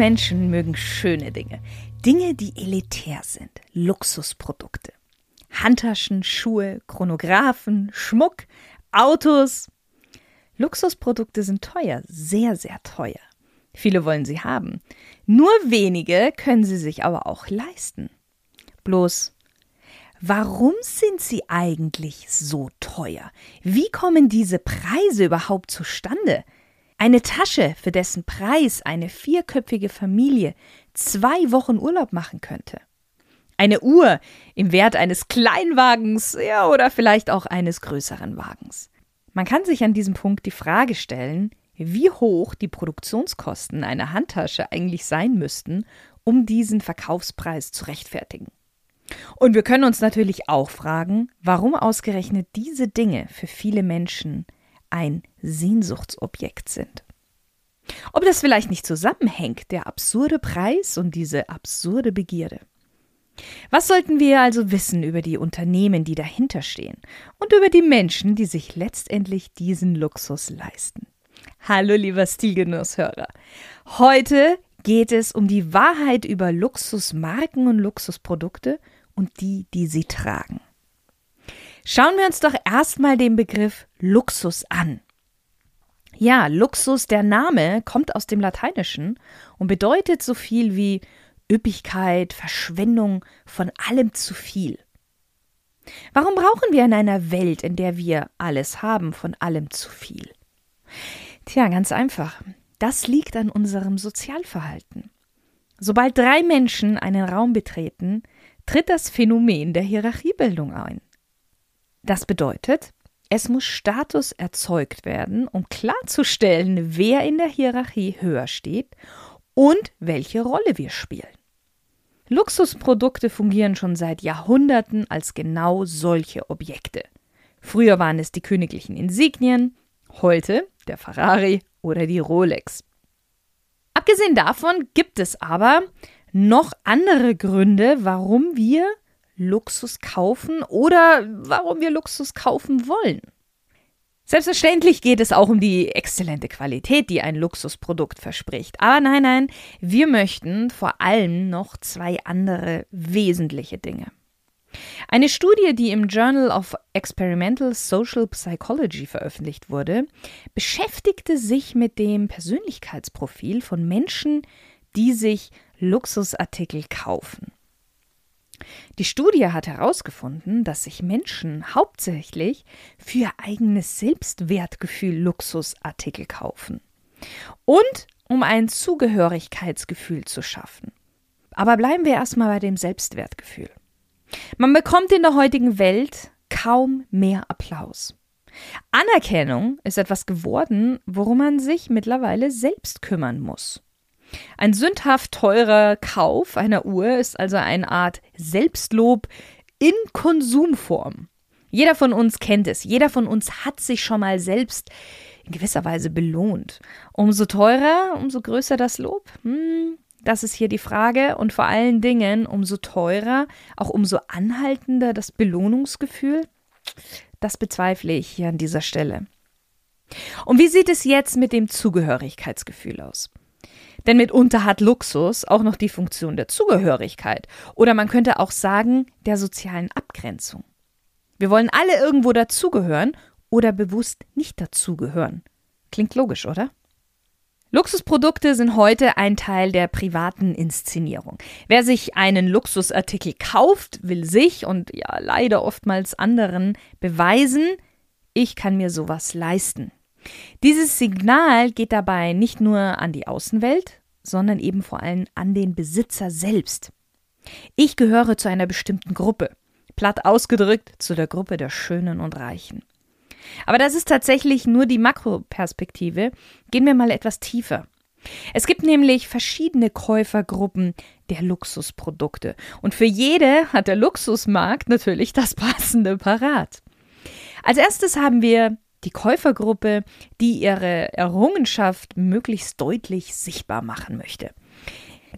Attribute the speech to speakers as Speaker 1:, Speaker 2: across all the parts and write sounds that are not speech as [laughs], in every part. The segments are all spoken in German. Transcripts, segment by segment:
Speaker 1: Menschen mögen schöne Dinge. Dinge, die elitär sind. Luxusprodukte. Handtaschen, Schuhe, Chronographen, Schmuck, Autos. Luxusprodukte sind teuer, sehr, sehr teuer. Viele wollen sie haben. Nur wenige können sie sich aber auch leisten. Bloß, warum sind sie eigentlich so teuer? Wie kommen diese Preise überhaupt zustande? Eine Tasche, für dessen Preis eine vierköpfige Familie zwei Wochen Urlaub machen könnte. Eine Uhr im Wert eines Kleinwagens ja, oder vielleicht auch eines größeren Wagens. Man kann sich an diesem Punkt die Frage stellen, wie hoch die Produktionskosten einer Handtasche eigentlich sein müssten, um diesen Verkaufspreis zu rechtfertigen. Und wir können uns natürlich auch fragen, warum ausgerechnet diese Dinge für viele Menschen ein Sehnsuchtsobjekt sind. Ob das vielleicht nicht zusammenhängt, der absurde Preis und diese absurde Begierde. Was sollten wir also wissen über die Unternehmen, die dahinter stehen und über die Menschen, die sich letztendlich diesen Luxus leisten? Hallo lieber Stilgenusshörer. Heute geht es um die Wahrheit über Luxusmarken und Luxusprodukte und die, die sie tragen. Schauen wir uns doch erstmal den Begriff Luxus an. Ja, Luxus, der Name kommt aus dem Lateinischen und bedeutet so viel wie Üppigkeit, Verschwendung, von allem zu viel. Warum brauchen wir in einer Welt, in der wir alles haben, von allem zu viel? Tja, ganz einfach. Das liegt an unserem Sozialverhalten. Sobald drei Menschen einen Raum betreten, tritt das Phänomen der Hierarchiebildung ein. Das bedeutet, es muss Status erzeugt werden, um klarzustellen, wer in der Hierarchie höher steht und welche Rolle wir spielen. Luxusprodukte fungieren schon seit Jahrhunderten als genau solche Objekte. Früher waren es die königlichen Insignien, heute der Ferrari oder die Rolex. Abgesehen davon gibt es aber noch andere Gründe, warum wir Luxus kaufen oder warum wir Luxus kaufen wollen. Selbstverständlich geht es auch um die exzellente Qualität, die ein Luxusprodukt verspricht. Aber nein, nein, wir möchten vor allem noch zwei andere wesentliche Dinge. Eine Studie, die im Journal of Experimental Social Psychology veröffentlicht wurde, beschäftigte sich mit dem Persönlichkeitsprofil von Menschen, die sich Luxusartikel kaufen. Die Studie hat herausgefunden, dass sich Menschen hauptsächlich für ihr eigenes Selbstwertgefühl Luxusartikel kaufen und um ein Zugehörigkeitsgefühl zu schaffen. Aber bleiben wir erstmal bei dem Selbstwertgefühl. Man bekommt in der heutigen Welt kaum mehr Applaus. Anerkennung ist etwas geworden, worum man sich mittlerweile selbst kümmern muss. Ein sündhaft teurer Kauf einer Uhr ist also eine Art Selbstlob in Konsumform. Jeder von uns kennt es, jeder von uns hat sich schon mal selbst in gewisser Weise belohnt. Umso teurer, umso größer das Lob. Hm, das ist hier die Frage. Und vor allen Dingen, umso teurer, auch umso anhaltender das Belohnungsgefühl. Das bezweifle ich hier an dieser Stelle. Und wie sieht es jetzt mit dem Zugehörigkeitsgefühl aus? Denn mitunter hat Luxus auch noch die Funktion der Zugehörigkeit oder man könnte auch sagen der sozialen Abgrenzung. Wir wollen alle irgendwo dazugehören oder bewusst nicht dazugehören. Klingt logisch, oder? Luxusprodukte sind heute ein Teil der privaten Inszenierung. Wer sich einen Luxusartikel kauft, will sich und ja leider oftmals anderen beweisen, ich kann mir sowas leisten. Dieses Signal geht dabei nicht nur an die Außenwelt, sondern eben vor allem an den Besitzer selbst. Ich gehöre zu einer bestimmten Gruppe, platt ausgedrückt zu der Gruppe der Schönen und Reichen. Aber das ist tatsächlich nur die Makroperspektive. Gehen wir mal etwas tiefer. Es gibt nämlich verschiedene Käufergruppen der Luxusprodukte und für jede hat der Luxusmarkt natürlich das passende parat. Als erstes haben wir die Käufergruppe, die ihre Errungenschaft möglichst deutlich sichtbar machen möchte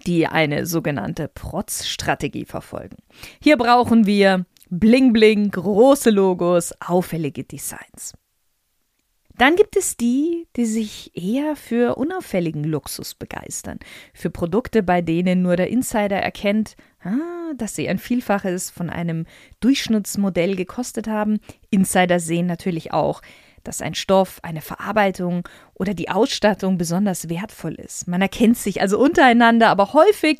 Speaker 1: die eine sogenannte Protz-Strategie verfolgen. Hier brauchen wir Bling Bling, große Logos, auffällige Designs. Dann gibt es die, die sich eher für unauffälligen Luxus begeistern, für Produkte, bei denen nur der Insider erkennt, ah, dass sie ein Vielfaches von einem Durchschnittsmodell gekostet haben. Insider sehen natürlich auch, dass ein Stoff, eine Verarbeitung oder die Ausstattung besonders wertvoll ist. Man erkennt sich also untereinander, aber häufig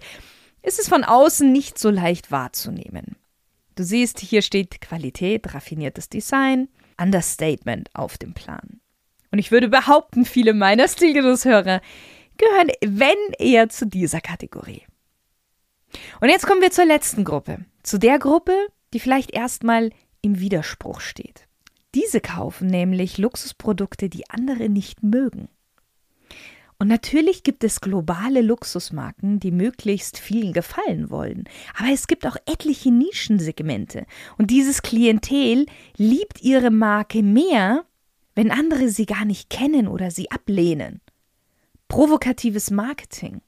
Speaker 1: ist es von außen nicht so leicht wahrzunehmen. Du siehst, hier steht Qualität, raffiniertes Design, Understatement auf dem Plan. Und ich würde behaupten, viele meiner Stilgenusshörer gehören, wenn eher zu dieser Kategorie. Und jetzt kommen wir zur letzten Gruppe. Zu der Gruppe, die vielleicht erstmal im Widerspruch steht. Diese kaufen nämlich Luxusprodukte, die andere nicht mögen. Und natürlich gibt es globale Luxusmarken, die möglichst vielen gefallen wollen. Aber es gibt auch etliche Nischensegmente. Und dieses Klientel liebt ihre Marke mehr, wenn andere sie gar nicht kennen oder sie ablehnen. Provokatives Marketing.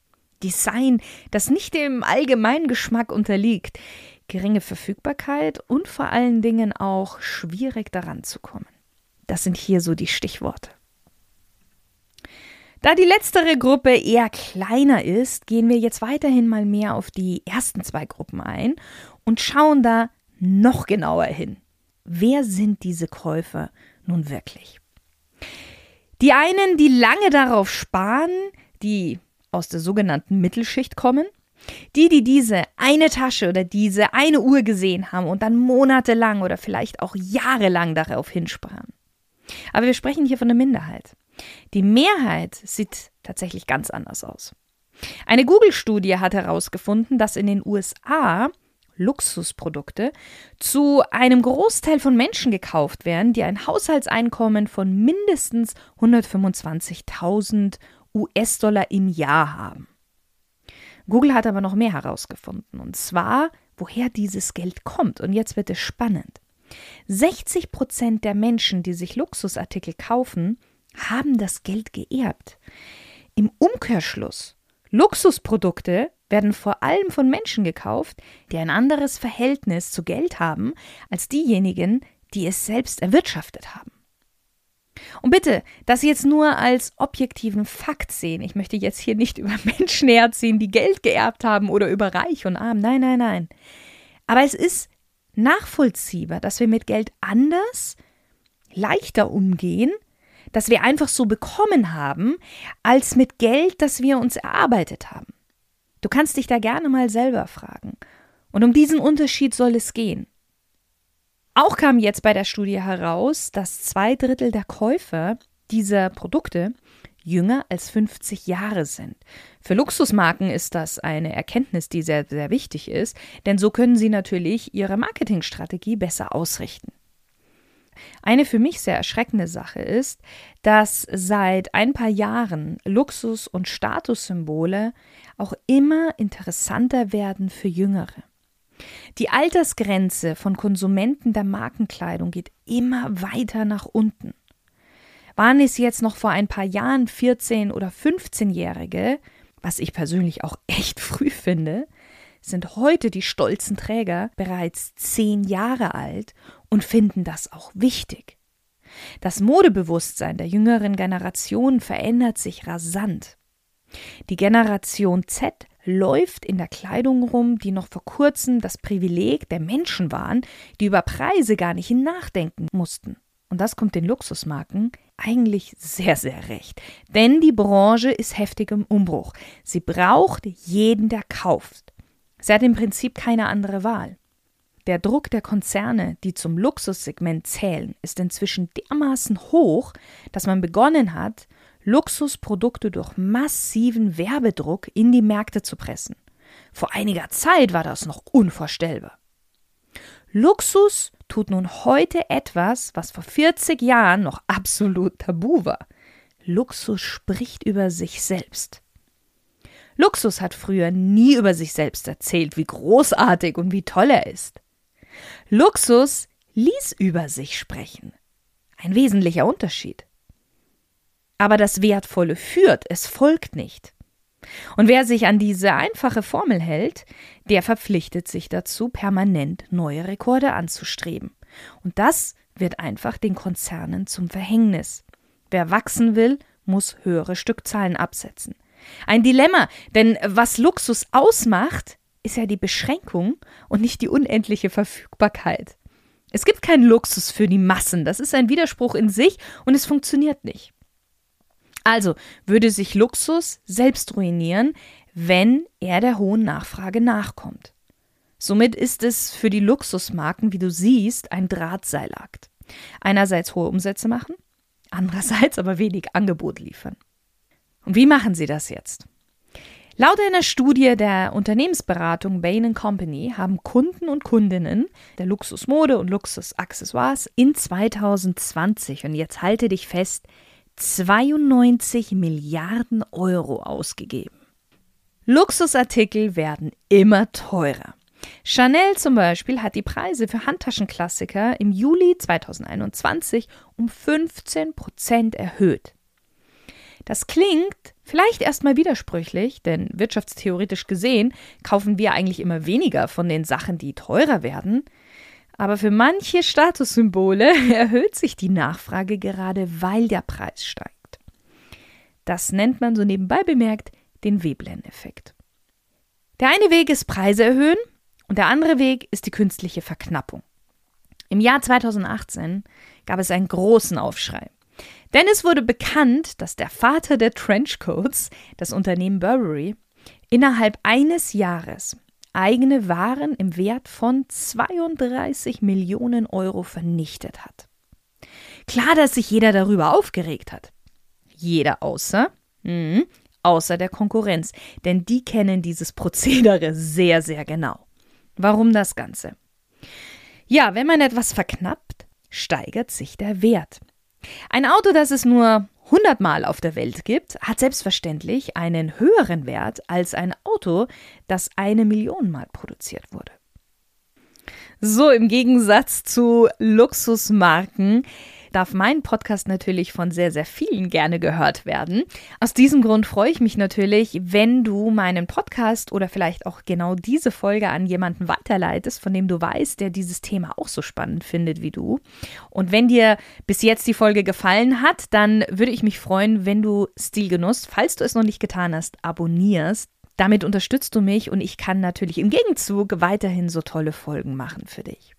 Speaker 1: Design, das nicht dem allgemeinen Geschmack unterliegt, geringe Verfügbarkeit und vor allen Dingen auch schwierig daran zu kommen. Das sind hier so die Stichworte. Da die letztere Gruppe eher kleiner ist, gehen wir jetzt weiterhin mal mehr auf die ersten zwei Gruppen ein und schauen da noch genauer hin. Wer sind diese Käufer nun wirklich? Die einen, die lange darauf sparen, die aus der sogenannten Mittelschicht kommen, die, die diese eine Tasche oder diese eine Uhr gesehen haben und dann monatelang oder vielleicht auch jahrelang darauf hinsparen. Aber wir sprechen hier von der Minderheit. Die Mehrheit sieht tatsächlich ganz anders aus. Eine Google-Studie hat herausgefunden, dass in den USA Luxusprodukte zu einem Großteil von Menschen gekauft werden, die ein Haushaltseinkommen von mindestens 125.000 US-Dollar im Jahr haben. Google hat aber noch mehr herausgefunden, und zwar, woher dieses Geld kommt. Und jetzt wird es spannend. 60 Prozent der Menschen, die sich Luxusartikel kaufen, haben das Geld geerbt. Im Umkehrschluss, Luxusprodukte werden vor allem von Menschen gekauft, die ein anderes Verhältnis zu Geld haben als diejenigen, die es selbst erwirtschaftet haben. Und bitte, das jetzt nur als objektiven Fakt sehen. Ich möchte jetzt hier nicht über [laughs] Menschen herziehen, die Geld geerbt haben oder über Reich und Arm. Nein, nein, nein. Aber es ist nachvollziehbar, dass wir mit Geld anders, leichter umgehen, dass wir einfach so bekommen haben, als mit Geld, das wir uns erarbeitet haben. Du kannst dich da gerne mal selber fragen. Und um diesen Unterschied soll es gehen. Auch kam jetzt bei der Studie heraus, dass zwei Drittel der Käufer dieser Produkte jünger als 50 Jahre sind. Für Luxusmarken ist das eine Erkenntnis, die sehr, sehr wichtig ist, denn so können sie natürlich ihre Marketingstrategie besser ausrichten. Eine für mich sehr erschreckende Sache ist, dass seit ein paar Jahren Luxus- und Statussymbole auch immer interessanter werden für Jüngere. Die Altersgrenze von Konsumenten der Markenkleidung geht immer weiter nach unten. Waren es jetzt noch vor ein paar Jahren 14- oder 15-Jährige, was ich persönlich auch [laughs] echt früh finde, sind heute die stolzen Träger bereits zehn Jahre alt und finden das auch wichtig. Das Modebewusstsein der jüngeren Generation verändert sich rasant. Die Generation Z läuft in der Kleidung rum, die noch vor kurzem das Privileg der Menschen waren, die über Preise gar nicht nachdenken mussten. Und das kommt den Luxusmarken eigentlich sehr, sehr recht. Denn die Branche ist heftig im Umbruch. Sie braucht jeden, der kauft. Sie hat im Prinzip keine andere Wahl. Der Druck der Konzerne, die zum Luxussegment zählen, ist inzwischen dermaßen hoch, dass man begonnen hat, Luxusprodukte durch massiven Werbedruck in die Märkte zu pressen. Vor einiger Zeit war das noch unvorstellbar. Luxus tut nun heute etwas, was vor 40 Jahren noch absolut tabu war. Luxus spricht über sich selbst. Luxus hat früher nie über sich selbst erzählt, wie großartig und wie toll er ist. Luxus ließ über sich sprechen. Ein wesentlicher Unterschied. Aber das Wertvolle führt, es folgt nicht. Und wer sich an diese einfache Formel hält, der verpflichtet sich dazu, permanent neue Rekorde anzustreben. Und das wird einfach den Konzernen zum Verhängnis. Wer wachsen will, muss höhere Stückzahlen absetzen. Ein Dilemma, denn was Luxus ausmacht, ist ja die Beschränkung und nicht die unendliche Verfügbarkeit. Es gibt keinen Luxus für die Massen, das ist ein Widerspruch in sich und es funktioniert nicht. Also würde sich Luxus selbst ruinieren, wenn er der hohen Nachfrage nachkommt. Somit ist es für die Luxusmarken, wie du siehst, ein Drahtseilakt. Einerseits hohe Umsätze machen, andererseits aber wenig Angebot liefern. Und wie machen sie das jetzt? Laut einer Studie der Unternehmensberatung Bain Company haben Kunden und Kundinnen der Luxusmode und Luxusaccessoires in 2020, und jetzt halte dich fest, 92 Milliarden Euro ausgegeben. Luxusartikel werden immer teurer. Chanel zum Beispiel hat die Preise für Handtaschenklassiker im Juli 2021 um 15 Prozent erhöht. Das klingt vielleicht erstmal widersprüchlich, denn wirtschaftstheoretisch gesehen kaufen wir eigentlich immer weniger von den Sachen, die teurer werden. Aber für manche Statussymbole [laughs] erhöht sich die Nachfrage gerade, weil der Preis steigt. Das nennt man so nebenbei bemerkt den Veblen-Effekt. Der eine Weg ist Preise erhöhen und der andere Weg ist die künstliche Verknappung. Im Jahr 2018 gab es einen großen Aufschrei. Denn es wurde bekannt, dass der Vater der Trenchcoats, das Unternehmen Burberry, innerhalb eines Jahres eigene Waren im Wert von 32 Millionen Euro vernichtet hat. Klar, dass sich jeder darüber aufgeregt hat. Jeder außer, mh, außer der Konkurrenz, denn die kennen dieses Prozedere sehr, sehr genau. Warum das Ganze? Ja, wenn man etwas verknappt, steigert sich der Wert. Ein Auto, das es nur 100 Mal auf der Welt gibt, hat selbstverständlich einen höheren Wert als ein Auto, das eine Million Mal produziert wurde. So im Gegensatz zu Luxusmarken darf mein Podcast natürlich von sehr, sehr vielen gerne gehört werden. Aus diesem Grund freue ich mich natürlich, wenn du meinen Podcast oder vielleicht auch genau diese Folge an jemanden weiterleitest, von dem du weißt, der dieses Thema auch so spannend findet wie du. Und wenn dir bis jetzt die Folge gefallen hat, dann würde ich mich freuen, wenn du Stilgenuss, falls du es noch nicht getan hast, abonnierst. Damit unterstützt du mich und ich kann natürlich im Gegenzug weiterhin so tolle Folgen machen für dich.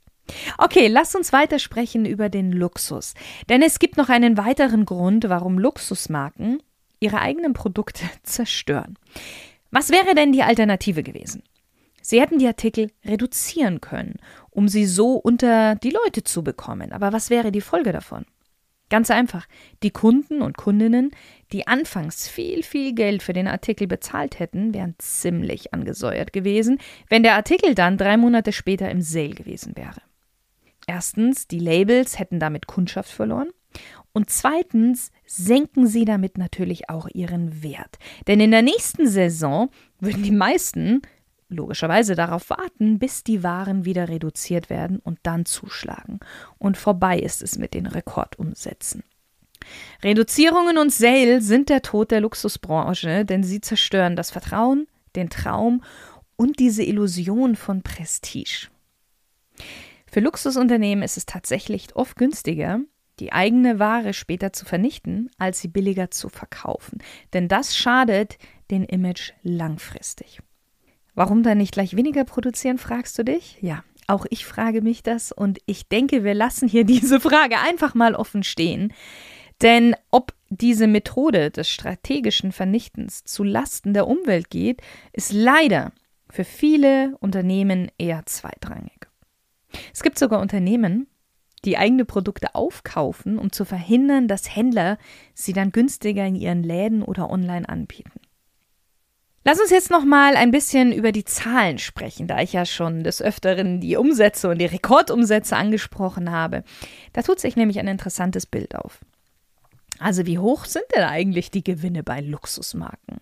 Speaker 1: Okay, lass uns weiter sprechen über den Luxus. Denn es gibt noch einen weiteren Grund, warum Luxusmarken ihre eigenen Produkte [laughs] zerstören. Was wäre denn die Alternative gewesen? Sie hätten die Artikel reduzieren können, um sie so unter die Leute zu bekommen. Aber was wäre die Folge davon? Ganz einfach, die Kunden und Kundinnen, die anfangs viel, viel Geld für den Artikel bezahlt hätten, wären ziemlich angesäuert gewesen, wenn der Artikel dann drei Monate später im Sale gewesen wäre. Erstens, die Labels hätten damit Kundschaft verloren. Und zweitens senken sie damit natürlich auch ihren Wert. Denn in der nächsten Saison würden die meisten logischerweise darauf warten, bis die Waren wieder reduziert werden und dann zuschlagen. Und vorbei ist es mit den Rekordumsätzen. Reduzierungen und Sale sind der Tod der Luxusbranche, denn sie zerstören das Vertrauen, den Traum und diese Illusion von Prestige. Für Luxusunternehmen ist es tatsächlich oft günstiger, die eigene Ware später zu vernichten, als sie billiger zu verkaufen. Denn das schadet den Image langfristig. Warum dann nicht gleich weniger produzieren, fragst du dich? Ja, auch ich frage mich das und ich denke, wir lassen hier [laughs] diese Frage einfach mal offen stehen. Denn ob diese Methode des strategischen Vernichtens zu Lasten der Umwelt geht, ist leider für viele Unternehmen eher zweitrangig. Es gibt sogar Unternehmen, die eigene Produkte aufkaufen, um zu verhindern, dass Händler sie dann günstiger in ihren Läden oder online anbieten. Lass uns jetzt noch mal ein bisschen über die Zahlen sprechen, da ich ja schon des Öfteren die Umsätze und die Rekordumsätze angesprochen habe. Da tut sich nämlich ein interessantes Bild auf. Also wie hoch sind denn eigentlich die Gewinne bei Luxusmarken?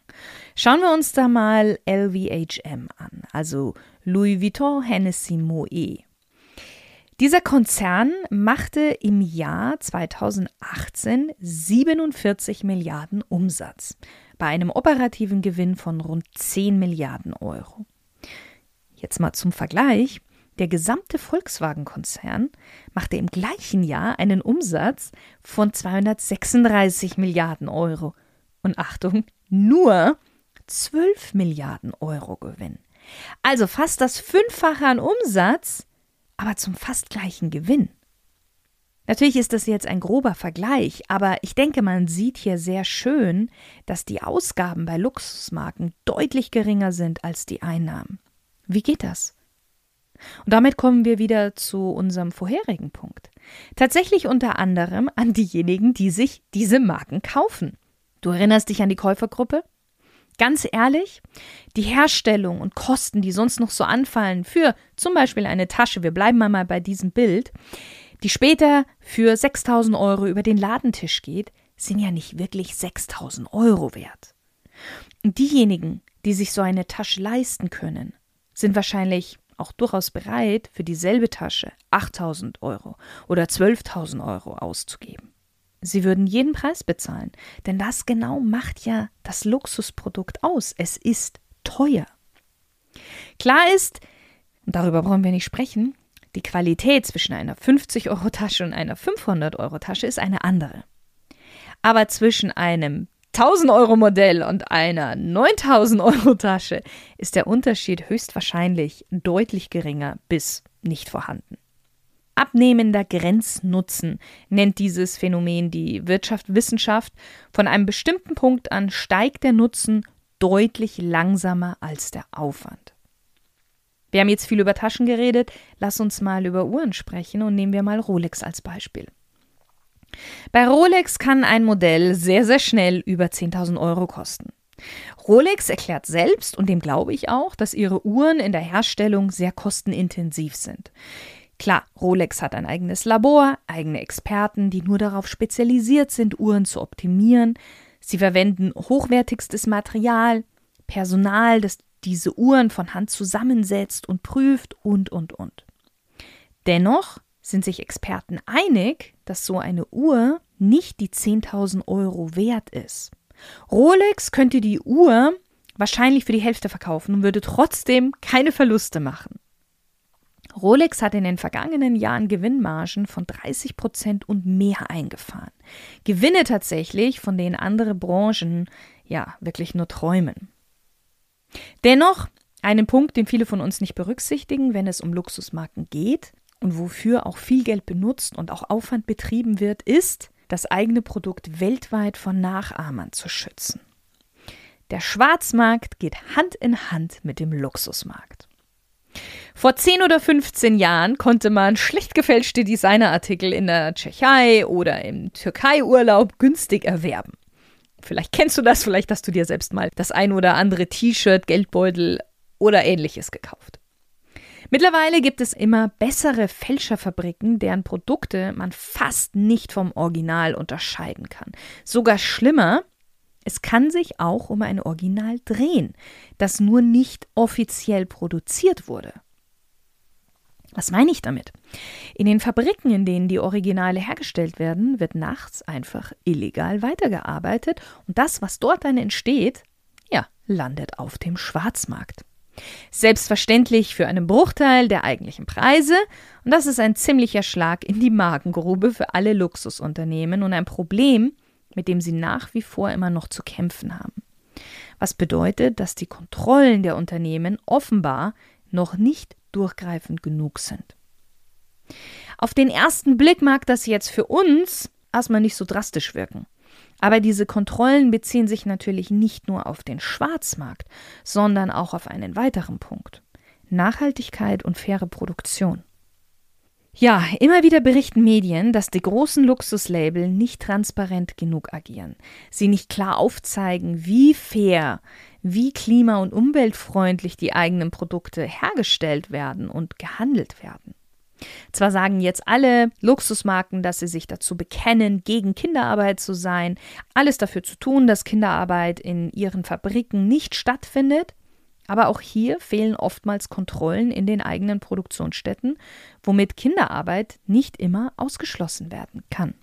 Speaker 1: Schauen wir uns da mal LVHM an, also Louis Vuitton Hennessy Moet. Dieser Konzern machte im Jahr 2018 47 Milliarden Umsatz bei einem operativen Gewinn von rund 10 Milliarden Euro. Jetzt mal zum Vergleich. Der gesamte Volkswagen-Konzern machte im gleichen Jahr einen Umsatz von 236 Milliarden Euro. Und Achtung, nur 12 Milliarden Euro Gewinn. Also fast das Fünffache an Umsatz aber zum fast gleichen Gewinn. Natürlich ist das jetzt ein grober Vergleich, aber ich denke, man sieht hier sehr schön, dass die Ausgaben bei Luxusmarken deutlich geringer sind als die Einnahmen. Wie geht das? Und damit kommen wir wieder zu unserem vorherigen Punkt. Tatsächlich unter anderem an diejenigen, die sich diese Marken kaufen. Du erinnerst dich an die Käufergruppe? Ganz ehrlich, die Herstellung und Kosten, die sonst noch so anfallen für zum Beispiel eine Tasche, wir bleiben mal bei diesem Bild, die später für 6000 Euro über den Ladentisch geht, sind ja nicht wirklich 6000 Euro wert. Und diejenigen, die sich so eine Tasche leisten können, sind wahrscheinlich auch durchaus bereit, für dieselbe Tasche 8000 Euro oder 12.000 Euro auszugeben. Sie würden jeden Preis bezahlen, denn das genau macht ja das Luxusprodukt aus. Es ist teuer. Klar ist, und darüber brauchen wir nicht sprechen, die Qualität zwischen einer 50-Euro-Tasche und einer 500-Euro-Tasche ist eine andere. Aber zwischen einem 1000-Euro-Modell und einer 9000-Euro-Tasche ist der Unterschied höchstwahrscheinlich deutlich geringer bis nicht vorhanden. Abnehmender Grenznutzen nennt dieses Phänomen die Wirtschaft Wissenschaft. Von einem bestimmten Punkt an steigt der Nutzen deutlich langsamer als der Aufwand. Wir haben jetzt viel über Taschen geredet, lass uns mal über Uhren sprechen und nehmen wir mal Rolex als Beispiel. Bei Rolex kann ein Modell sehr, sehr schnell über 10.000 Euro kosten. Rolex erklärt selbst, und dem glaube ich auch, dass ihre Uhren in der Herstellung sehr kostenintensiv sind. Klar, Rolex hat ein eigenes Labor, eigene Experten, die nur darauf spezialisiert sind, Uhren zu optimieren. Sie verwenden hochwertigstes Material, Personal, das diese Uhren von Hand zusammensetzt und prüft und, und, und. Dennoch sind sich Experten einig, dass so eine Uhr nicht die 10.000 Euro wert ist. Rolex könnte die Uhr wahrscheinlich für die Hälfte verkaufen und würde trotzdem keine Verluste machen. Rolex hat in den vergangenen Jahren Gewinnmargen von 30 Prozent und mehr eingefahren. Gewinne tatsächlich, von denen andere Branchen ja wirklich nur träumen. Dennoch einen Punkt, den viele von uns nicht berücksichtigen, wenn es um Luxusmarken geht und wofür auch viel Geld benutzt und auch Aufwand betrieben wird, ist, das eigene Produkt weltweit von Nachahmern zu schützen. Der Schwarzmarkt geht Hand in Hand mit dem Luxusmarkt. Vor 10 oder 15 Jahren konnte man schlecht gefälschte Designerartikel in der Tschechei oder im Türkei-Urlaub günstig erwerben. Vielleicht kennst du das, vielleicht hast du dir selbst mal das ein oder andere T-Shirt, Geldbeutel oder ähnliches gekauft. Mittlerweile gibt es immer bessere Fälscherfabriken, deren Produkte man fast nicht vom Original unterscheiden kann. Sogar schlimmer, es kann sich auch um ein Original drehen, das nur nicht offiziell produziert wurde. Was meine ich damit? In den Fabriken, in denen die Originale hergestellt werden, wird nachts einfach illegal weitergearbeitet und das, was dort dann entsteht, ja, landet auf dem Schwarzmarkt. Selbstverständlich für einen Bruchteil der eigentlichen Preise und das ist ein ziemlicher Schlag in die Magengrube für alle Luxusunternehmen und ein Problem, mit dem sie nach wie vor immer noch zu kämpfen haben. Was bedeutet, dass die Kontrollen der Unternehmen offenbar noch nicht durchgreifend genug sind. Auf den ersten Blick mag das jetzt für uns erstmal nicht so drastisch wirken. Aber diese Kontrollen beziehen sich natürlich nicht nur auf den Schwarzmarkt, sondern auch auf einen weiteren Punkt. Nachhaltigkeit und faire Produktion. Ja, immer wieder berichten Medien, dass die großen Luxuslabel nicht transparent genug agieren. Sie nicht klar aufzeigen, wie fair, wie klima- und umweltfreundlich die eigenen Produkte hergestellt werden und gehandelt werden. Zwar sagen jetzt alle Luxusmarken, dass sie sich dazu bekennen, gegen Kinderarbeit zu sein, alles dafür zu tun, dass Kinderarbeit in ihren Fabriken nicht stattfindet, aber auch hier fehlen oftmals Kontrollen in den eigenen Produktionsstätten, womit Kinderarbeit nicht immer ausgeschlossen werden kann.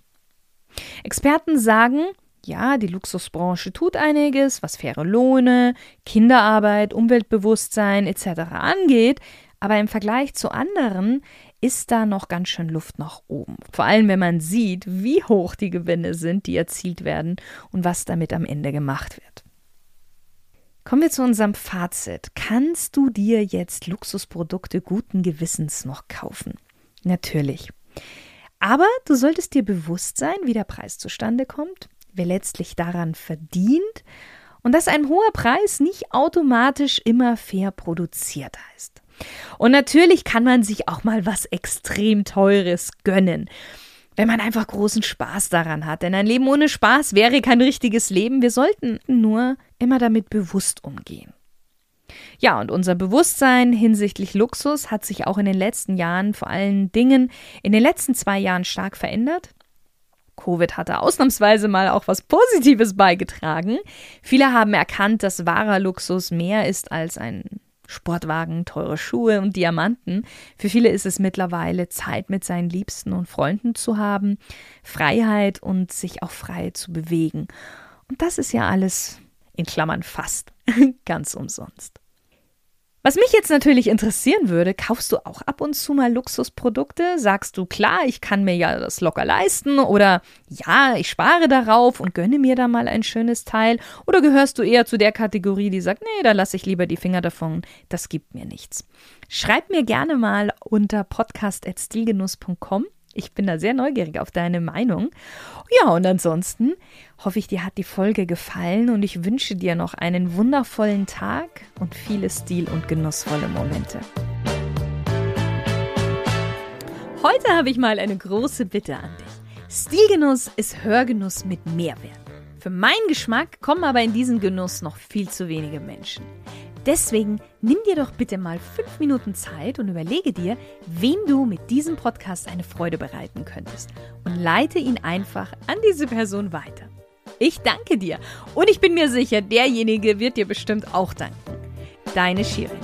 Speaker 1: Experten sagen, ja, die Luxusbranche tut einiges, was faire Lohne, Kinderarbeit, Umweltbewusstsein etc. angeht, aber im Vergleich zu anderen ist da noch ganz schön Luft nach oben. Vor allem, wenn man sieht, wie hoch die Gewinne sind, die erzielt werden und was damit am Ende gemacht wird. Kommen wir zu unserem Fazit. Kannst du dir jetzt Luxusprodukte guten Gewissens noch kaufen? Natürlich. Aber du solltest dir bewusst sein, wie der Preis zustande kommt, wer letztlich daran verdient und dass ein hoher Preis nicht automatisch immer fair produziert heißt. Und natürlich kann man sich auch mal was extrem Teures gönnen wenn man einfach großen Spaß daran hat. Denn ein Leben ohne Spaß wäre kein richtiges Leben. Wir sollten nur immer damit bewusst umgehen. Ja, und unser Bewusstsein hinsichtlich Luxus hat sich auch in den letzten Jahren, vor allen Dingen in den letzten zwei Jahren stark verändert. Covid hatte ausnahmsweise mal auch was Positives beigetragen. Viele haben erkannt, dass wahrer Luxus mehr ist als ein Sportwagen, teure Schuhe und Diamanten. Für viele ist es mittlerweile Zeit mit seinen Liebsten und Freunden zu haben, Freiheit und sich auch frei zu bewegen. Und das ist ja alles in Klammern fast [laughs] ganz umsonst. Was mich jetzt natürlich interessieren würde, kaufst du auch ab und zu mal Luxusprodukte? Sagst du, klar, ich kann mir ja das locker leisten oder ja, ich spare darauf und gönne mir da mal ein schönes Teil? Oder gehörst du eher zu der Kategorie, die sagt, nee, da lasse ich lieber die Finger davon, das gibt mir nichts? Schreib mir gerne mal unter podcast.stilgenuss.com ich bin da sehr neugierig auf deine Meinung. Ja, und ansonsten hoffe ich, dir hat die Folge gefallen und ich wünsche dir noch einen wundervollen Tag und viele stil- und genussvolle Momente. Heute habe ich mal eine große Bitte an dich. Stilgenuss ist Hörgenuss mit Mehrwert. Für meinen Geschmack kommen aber in diesen Genuss noch viel zu wenige Menschen. Deswegen nimm dir doch bitte mal fünf Minuten Zeit und überlege dir, wem du mit diesem Podcast eine Freude bereiten könntest und leite ihn einfach an diese Person weiter. Ich danke dir und ich bin mir sicher, derjenige wird dir bestimmt auch danken. Deine Shirin.